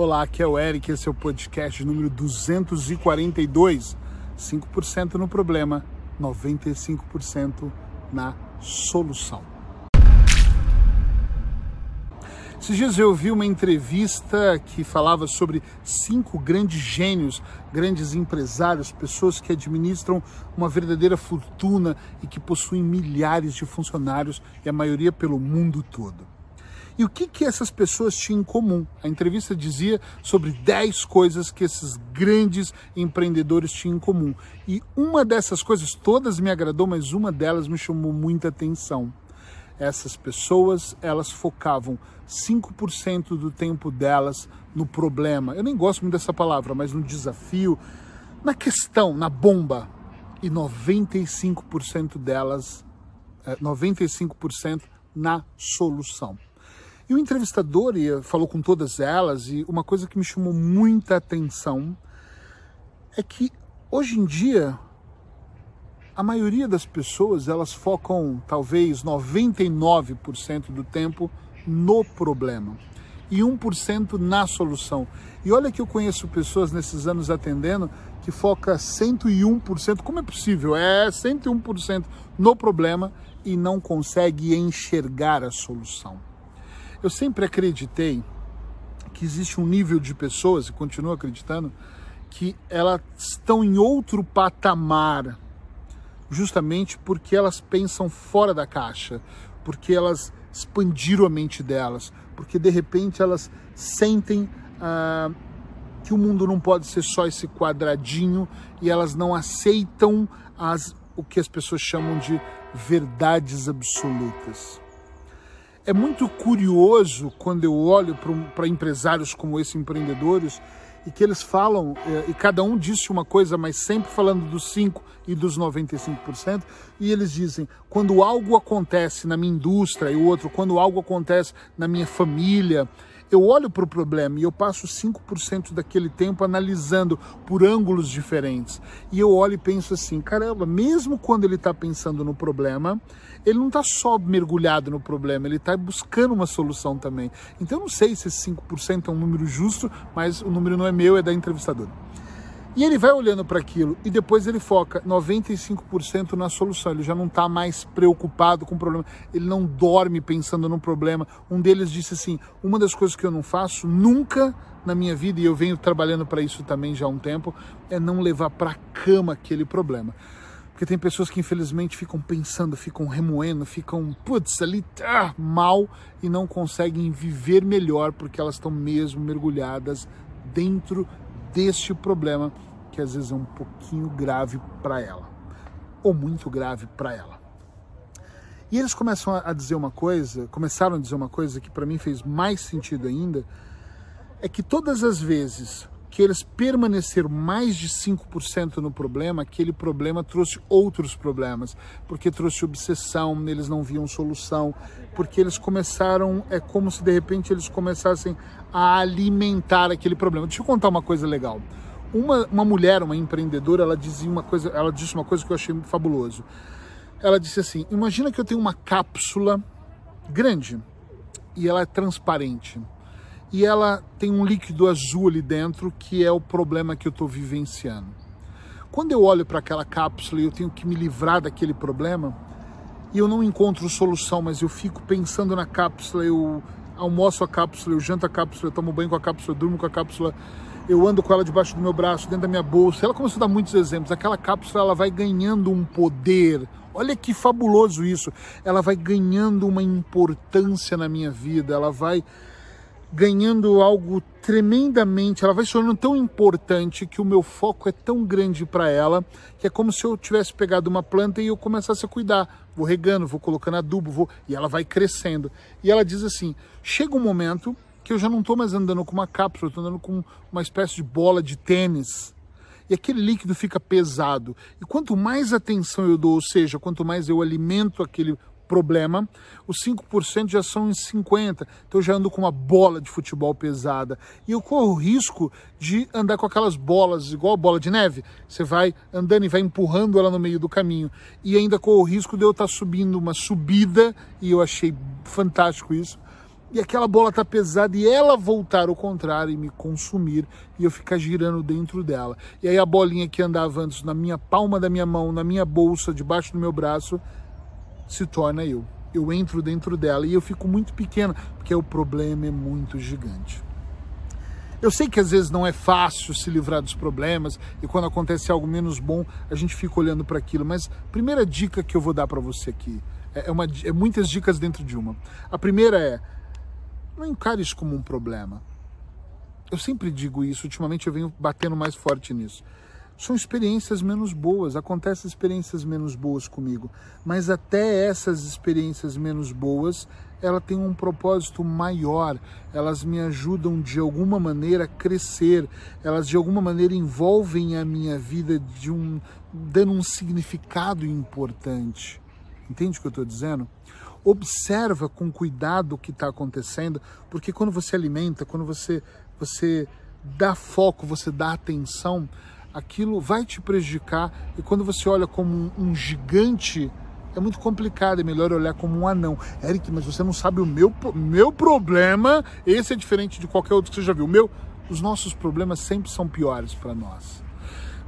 Olá, aqui é o Eric, esse é o podcast número 242. 5% no problema, 95% na solução. Esses dias eu ouvi uma entrevista que falava sobre cinco grandes gênios, grandes empresários, pessoas que administram uma verdadeira fortuna e que possuem milhares de funcionários e a maioria pelo mundo todo. E o que, que essas pessoas tinham em comum? A entrevista dizia sobre 10 coisas que esses grandes empreendedores tinham em comum. E uma dessas coisas, todas me agradou, mas uma delas me chamou muita atenção. Essas pessoas, elas focavam 5% do tempo delas no problema. Eu nem gosto muito dessa palavra, mas no desafio, na questão, na bomba. E 95% delas, 95% é, na solução. E o entrevistador falou com todas elas e uma coisa que me chamou muita atenção é que hoje em dia a maioria das pessoas elas focam talvez 99% do tempo no problema e 1% na solução. E olha que eu conheço pessoas nesses anos atendendo que foca 101%, como é possível? É 101% no problema e não consegue enxergar a solução. Eu sempre acreditei que existe um nível de pessoas, e continuo acreditando, que elas estão em outro patamar, justamente porque elas pensam fora da caixa, porque elas expandiram a mente delas, porque de repente elas sentem ah, que o mundo não pode ser só esse quadradinho e elas não aceitam as, o que as pessoas chamam de verdades absolutas. É muito curioso quando eu olho para empresários como esse, empreendedores, e que eles falam, eh, e cada um disse uma coisa, mas sempre falando dos 5 e dos 95%, e eles dizem: quando algo acontece na minha indústria, e outro, quando algo acontece na minha família, eu olho para o problema e eu passo 5% daquele tempo analisando por ângulos diferentes. E eu olho e penso assim: caramba, mesmo quando ele está pensando no problema, ele não está só mergulhado no problema, ele está buscando uma solução também. Então eu não sei se esse 5% é um número justo, mas o número não é meu, é da entrevistadora. E ele vai olhando para aquilo e depois ele foca 95% na solução. Ele já não está mais preocupado com o problema. Ele não dorme pensando no problema. Um deles disse assim: uma das coisas que eu não faço nunca na minha vida, e eu venho trabalhando para isso também já há um tempo, é não levar para cama aquele problema. Porque tem pessoas que infelizmente ficam pensando, ficam remoendo, ficam, putz, ali tá mal e não conseguem viver melhor porque elas estão mesmo mergulhadas dentro deste problema que às vezes é um pouquinho grave para ela, ou muito grave para ela. E eles começam a dizer uma coisa, começaram a dizer uma coisa que para mim fez mais sentido ainda, é que todas as vezes que eles permaneceram mais de 5% no problema, aquele problema trouxe outros problemas, porque trouxe obsessão, eles não viam solução, porque eles começaram, é como se de repente eles começassem a alimentar aquele problema. Deixa eu contar uma coisa legal. Uma, uma mulher, uma empreendedora, ela dizia uma coisa, ela disse uma coisa que eu achei fabuloso. Ela disse assim: "Imagina que eu tenho uma cápsula grande e ela é transparente e ela tem um líquido azul ali dentro que é o problema que eu estou vivenciando. Quando eu olho para aquela cápsula e eu tenho que me livrar daquele problema, e eu não encontro solução, mas eu fico pensando na cápsula, eu almoço a cápsula, eu janto a cápsula, eu tomo banho com a cápsula, eu durmo com a cápsula, eu ando com ela debaixo do meu braço, dentro da minha bolsa. Ela começou a dar muitos exemplos. Aquela cápsula ela vai ganhando um poder. Olha que fabuloso isso. Ela vai ganhando uma importância na minha vida. Ela vai ganhando algo tremendamente, ela vai se tornando tão importante que o meu foco é tão grande para ela, que é como se eu tivesse pegado uma planta e eu começasse a cuidar, vou regando, vou colocando adubo, vou e ela vai crescendo. E ela diz assim: chega um momento que eu já não estou mais andando com uma cápsula, estou andando com uma espécie de bola de tênis. E aquele líquido fica pesado. E quanto mais atenção eu dou, ou seja, quanto mais eu alimento aquele problema, os 5% já são em 50%. Então eu já ando com uma bola de futebol pesada. E eu corro o risco de andar com aquelas bolas, igual bola de neve. Você vai andando e vai empurrando ela no meio do caminho. E ainda corro o risco de eu estar subindo uma subida, e eu achei fantástico isso, e aquela bola tá pesada e ela voltar ao contrário e me consumir e eu ficar girando dentro dela. E aí a bolinha que andava antes na minha palma da minha mão, na minha bolsa, debaixo do meu braço, se torna eu. Eu entro dentro dela e eu fico muito pequena, porque o problema é muito gigante. Eu sei que às vezes não é fácil se livrar dos problemas e quando acontece algo menos bom, a gente fica olhando para aquilo, mas a primeira dica que eu vou dar para você aqui é, uma, é muitas dicas dentro de uma. A primeira é não encare isso como um problema. Eu sempre digo isso, ultimamente eu venho batendo mais forte nisso. São experiências menos boas, acontecem experiências menos boas comigo, mas até essas experiências menos boas, ela tem um propósito maior, elas me ajudam de alguma maneira a crescer, elas de alguma maneira envolvem a minha vida de um dando um significado importante. Entende o que eu estou dizendo? Observa com cuidado o que está acontecendo, porque quando você alimenta, quando você, você dá foco, você dá atenção, aquilo vai te prejudicar. E quando você olha como um, um gigante, é muito complicado, é melhor olhar como um anão. Eric, mas você não sabe o meu, meu problema, esse é diferente de qualquer outro que você já viu. O meu, os nossos problemas sempre são piores para nós.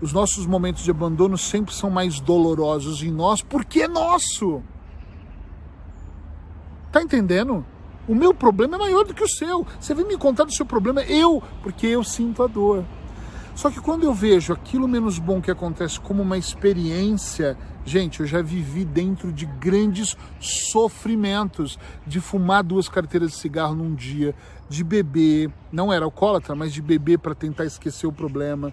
Os nossos momentos de abandono sempre são mais dolorosos em nós, porque é nosso. Tá entendendo? O meu problema é maior do que o seu. Você vem me contar do seu problema, eu, porque eu sinto a dor. Só que quando eu vejo aquilo menos bom que acontece como uma experiência, gente, eu já vivi dentro de grandes sofrimentos, de fumar duas carteiras de cigarro num dia, de beber, não era alcoólatra, mas de beber para tentar esquecer o problema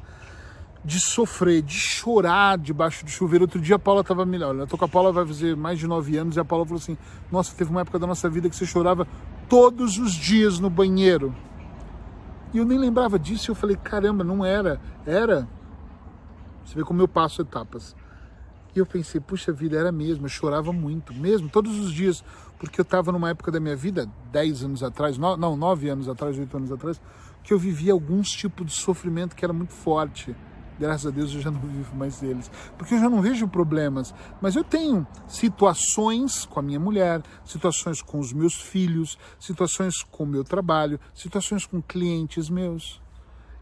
de sofrer, de chorar debaixo do chuveiro. Outro dia a Paula estava melhor. Eu tô com a Paula vai fazer mais de nove anos e a Paula falou assim: Nossa, teve uma época da nossa vida que você chorava todos os dias no banheiro. E eu nem lembrava disso. E eu falei: Caramba, não era. Era. Você vê como eu passo etapas. E eu pensei: Puxa vida, era mesmo. Eu chorava muito, mesmo, todos os dias. Porque eu estava numa época da minha vida, dez anos atrás, no, não, nove anos atrás, oito anos atrás, que eu vivia alguns tipos de sofrimento que era muito forte graças a Deus eu já não vivo mais eles, porque eu já não vejo problemas, mas eu tenho situações com a minha mulher, situações com os meus filhos, situações com o meu trabalho, situações com clientes meus.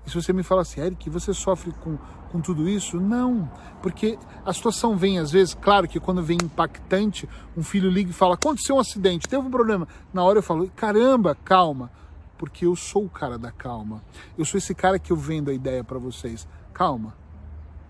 E se você me fala assim, Eric, você sofre com, com tudo isso? Não, porque a situação vem às vezes, claro que quando vem impactante, um filho liga e fala, aconteceu um acidente, teve um problema. Na hora eu falo, caramba, calma, porque eu sou o cara da calma. Eu sou esse cara que eu vendo a ideia para vocês calma,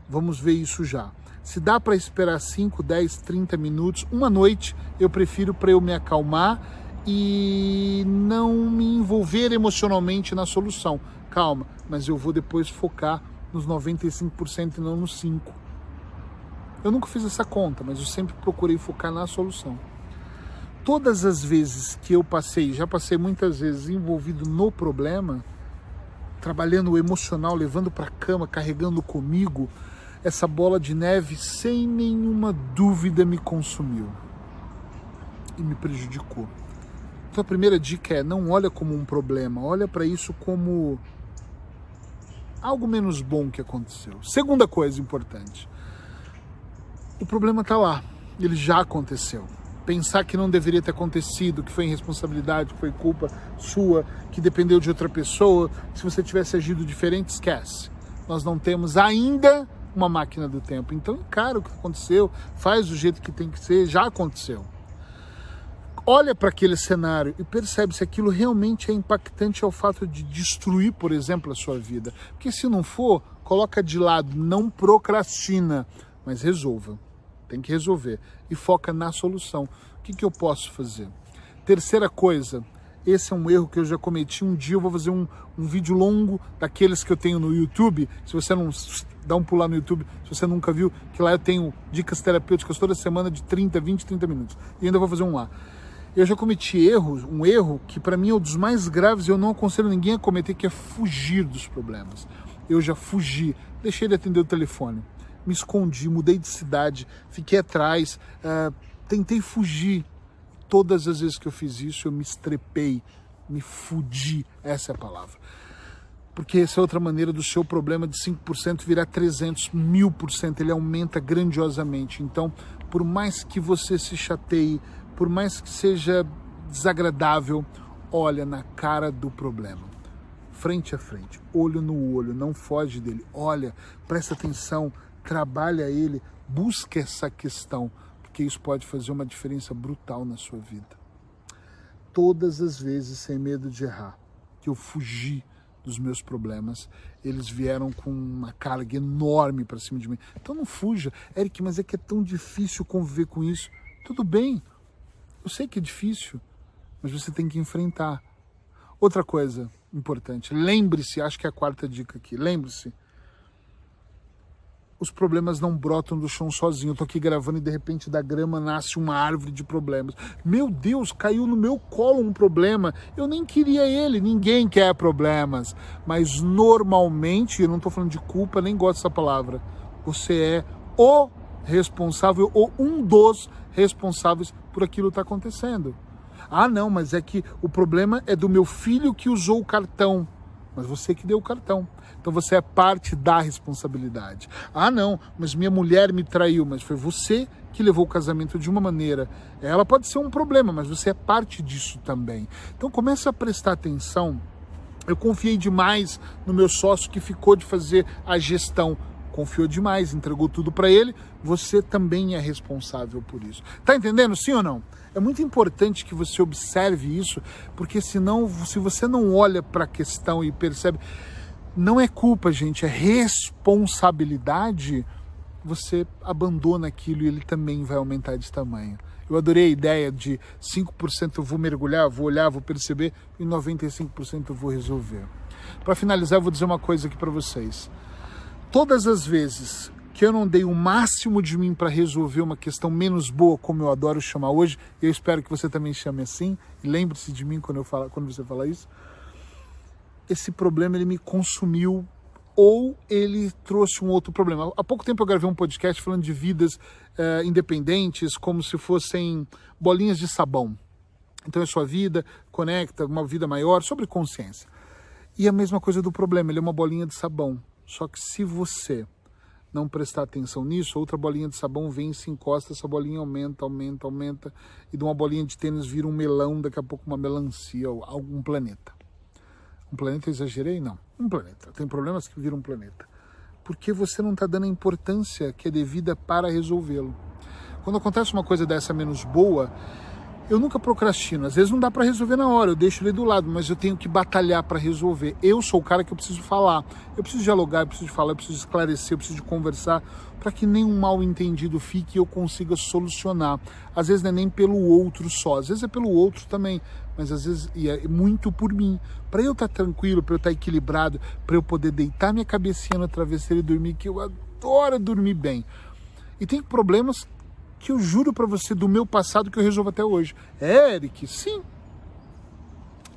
vamos ver isso já. Se dá para esperar 5, 10, 30 minutos, uma noite, eu prefiro para eu me acalmar e não me envolver emocionalmente na solução. Calma, mas eu vou depois focar nos 95% e não nos 5%. Eu nunca fiz essa conta, mas eu sempre procurei focar na solução. Todas as vezes que eu passei, já passei muitas vezes envolvido no problema, trabalhando o emocional, levando para a cama, carregando comigo, essa bola de neve, sem nenhuma dúvida, me consumiu e me prejudicou. Então a primeira dica é: não olha como um problema, olha para isso como algo menos bom que aconteceu. Segunda coisa importante: o problema está lá, ele já aconteceu pensar que não deveria ter acontecido, que foi irresponsabilidade, que foi culpa sua, que dependeu de outra pessoa, se você tivesse agido diferente, esquece. Nós não temos ainda uma máquina do tempo. Então encara o que aconteceu, faz do jeito que tem que ser, já aconteceu. Olha para aquele cenário e percebe se aquilo realmente é impactante ao fato de destruir, por exemplo, a sua vida. Porque se não for, coloca de lado, não procrastina, mas resolva tem que resolver e foca na solução. O que, que eu posso fazer? Terceira coisa, esse é um erro que eu já cometi. Um dia eu vou fazer um, um vídeo longo daqueles que eu tenho no YouTube. Se você não dá um pular no YouTube, se você nunca viu, que lá eu tenho dicas terapêuticas toda semana de 30, 20, 30 minutos. E ainda vou fazer um lá. Eu já cometi erros, um erro que para mim é um dos mais graves e eu não aconselho ninguém a cometer, que é fugir dos problemas. Eu já fugi, deixei de atender o telefone me escondi, mudei de cidade, fiquei atrás, uh, tentei fugir. Todas as vezes que eu fiz isso, eu me estrepei, me fudi, essa é a palavra. Porque essa é outra maneira do seu problema de 5% virar 300, mil por cento, ele aumenta grandiosamente. Então, por mais que você se chateie, por mais que seja desagradável, olha na cara do problema. Frente a frente, olho no olho, não foge dele. Olha, presta atenção, trabalha ele, busca essa questão, porque isso pode fazer uma diferença brutal na sua vida. Todas as vezes, sem medo de errar, que eu fugi dos meus problemas, eles vieram com uma carga enorme para cima de mim. Então não fuja, Eric, mas é que é tão difícil conviver com isso. Tudo bem, eu sei que é difícil, mas você tem que enfrentar. Outra coisa importante, lembre-se, acho que é a quarta dica aqui, lembre-se, os problemas não brotam do chão sozinho. Eu tô aqui gravando e de repente da grama nasce uma árvore de problemas. Meu Deus, caiu no meu colo um problema. Eu nem queria ele, ninguém quer problemas. Mas normalmente, eu não tô falando de culpa, nem gosto dessa palavra. Você é o responsável ou um dos responsáveis por aquilo que está acontecendo. Ah, não, mas é que o problema é do meu filho que usou o cartão mas você que deu o cartão. Então você é parte da responsabilidade. Ah, não, mas minha mulher me traiu, mas foi você que levou o casamento de uma maneira. Ela pode ser um problema, mas você é parte disso também. Então começa a prestar atenção. Eu confiei demais no meu sócio que ficou de fazer a gestão confiou demais, entregou tudo para ele, você também é responsável por isso. Tá entendendo? Sim ou não? É muito importante que você observe isso, porque senão, se você não olha para a questão e percebe, não é culpa, gente, é responsabilidade, você abandona aquilo e ele também vai aumentar de tamanho. Eu adorei a ideia de 5% eu vou mergulhar, vou olhar, vou perceber e 95% eu vou resolver. Para finalizar, eu vou dizer uma coisa aqui para vocês. Todas as vezes que eu não dei o máximo de mim para resolver uma questão menos boa, como eu adoro chamar hoje, eu espero que você também chame assim, lembre-se de mim quando, eu falo, quando você fala isso, esse problema ele me consumiu ou ele trouxe um outro problema. Há pouco tempo eu gravei um podcast falando de vidas uh, independentes como se fossem bolinhas de sabão. Então a sua vida conecta uma vida maior sobre consciência. E a mesma coisa do problema, ele é uma bolinha de sabão. Só que se você não prestar atenção nisso, outra bolinha de sabão vem se encosta, essa bolinha aumenta, aumenta, aumenta, e de uma bolinha de tênis vira um melão, daqui a pouco uma melancia ou algum planeta. Um planeta, exagerei? Não. Um planeta. Tem problemas que viram um planeta. Porque você não está dando a importância que é devida para resolvê-lo. Quando acontece uma coisa dessa menos boa, eu nunca procrastino. Às vezes não dá para resolver na hora, eu deixo ele do lado, mas eu tenho que batalhar para resolver. Eu sou o cara que eu preciso falar, eu preciso dialogar, eu preciso falar, eu preciso esclarecer, eu preciso conversar para que nenhum mal entendido fique e eu consiga solucionar. Às vezes não é nem pelo outro só, às vezes é pelo outro também, mas às vezes e é muito por mim. Para eu estar tá tranquilo, para eu estar tá equilibrado, para eu poder deitar minha cabecinha na travesseira e dormir, que eu adoro dormir bem. E tem problemas que eu juro para você do meu passado que eu resolvo até hoje. É, Eric, sim.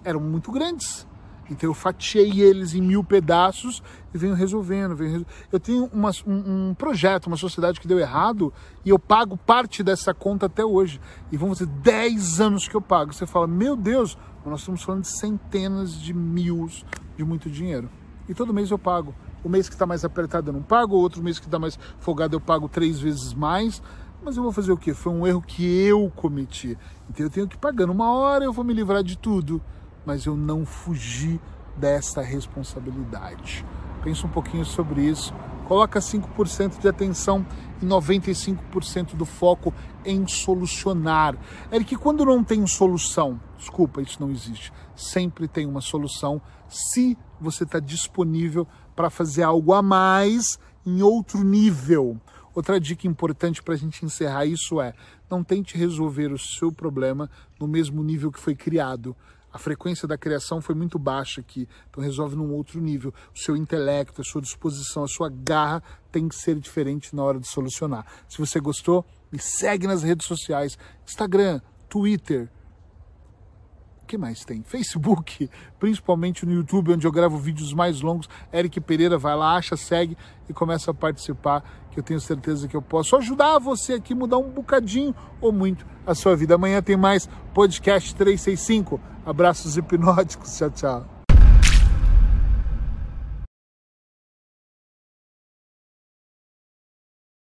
Eram muito grandes. Então eu fatiei eles em mil pedaços e venho resolvendo. Venho resol... Eu tenho uma, um, um, projeto, uma sociedade que deu errado e eu pago parte dessa conta até hoje. E vão ser 10 anos que eu pago. Você fala, meu Deus, nós estamos falando de centenas de mil de muito dinheiro. E todo mês eu pago. O mês que está mais apertado eu não pago, o outro mês que está mais folgado eu pago três vezes mais. Mas eu vou fazer o quê? Foi um erro que eu cometi. Então eu tenho que pagar. Uma hora eu vou me livrar de tudo, mas eu não fugi dessa responsabilidade. Pensa um pouquinho sobre isso. Coloca 5% de atenção e 95% do foco em solucionar. É que quando não tem solução, desculpa, isso não existe. Sempre tem uma solução se você está disponível para fazer algo a mais em outro nível. Outra dica importante para a gente encerrar isso é: não tente resolver o seu problema no mesmo nível que foi criado. A frequência da criação foi muito baixa aqui, então resolve num outro nível. O seu intelecto, a sua disposição, a sua garra tem que ser diferente na hora de solucionar. Se você gostou, me segue nas redes sociais: Instagram, Twitter, o que mais tem? Facebook, principalmente no YouTube, onde eu gravo vídeos mais longos. Eric Pereira vai lá, acha, segue e começa a participar, que eu tenho certeza que eu posso ajudar você aqui, mudar um bocadinho ou muito a sua vida. Amanhã tem mais podcast 365. Abraços hipnóticos. Tchau, tchau.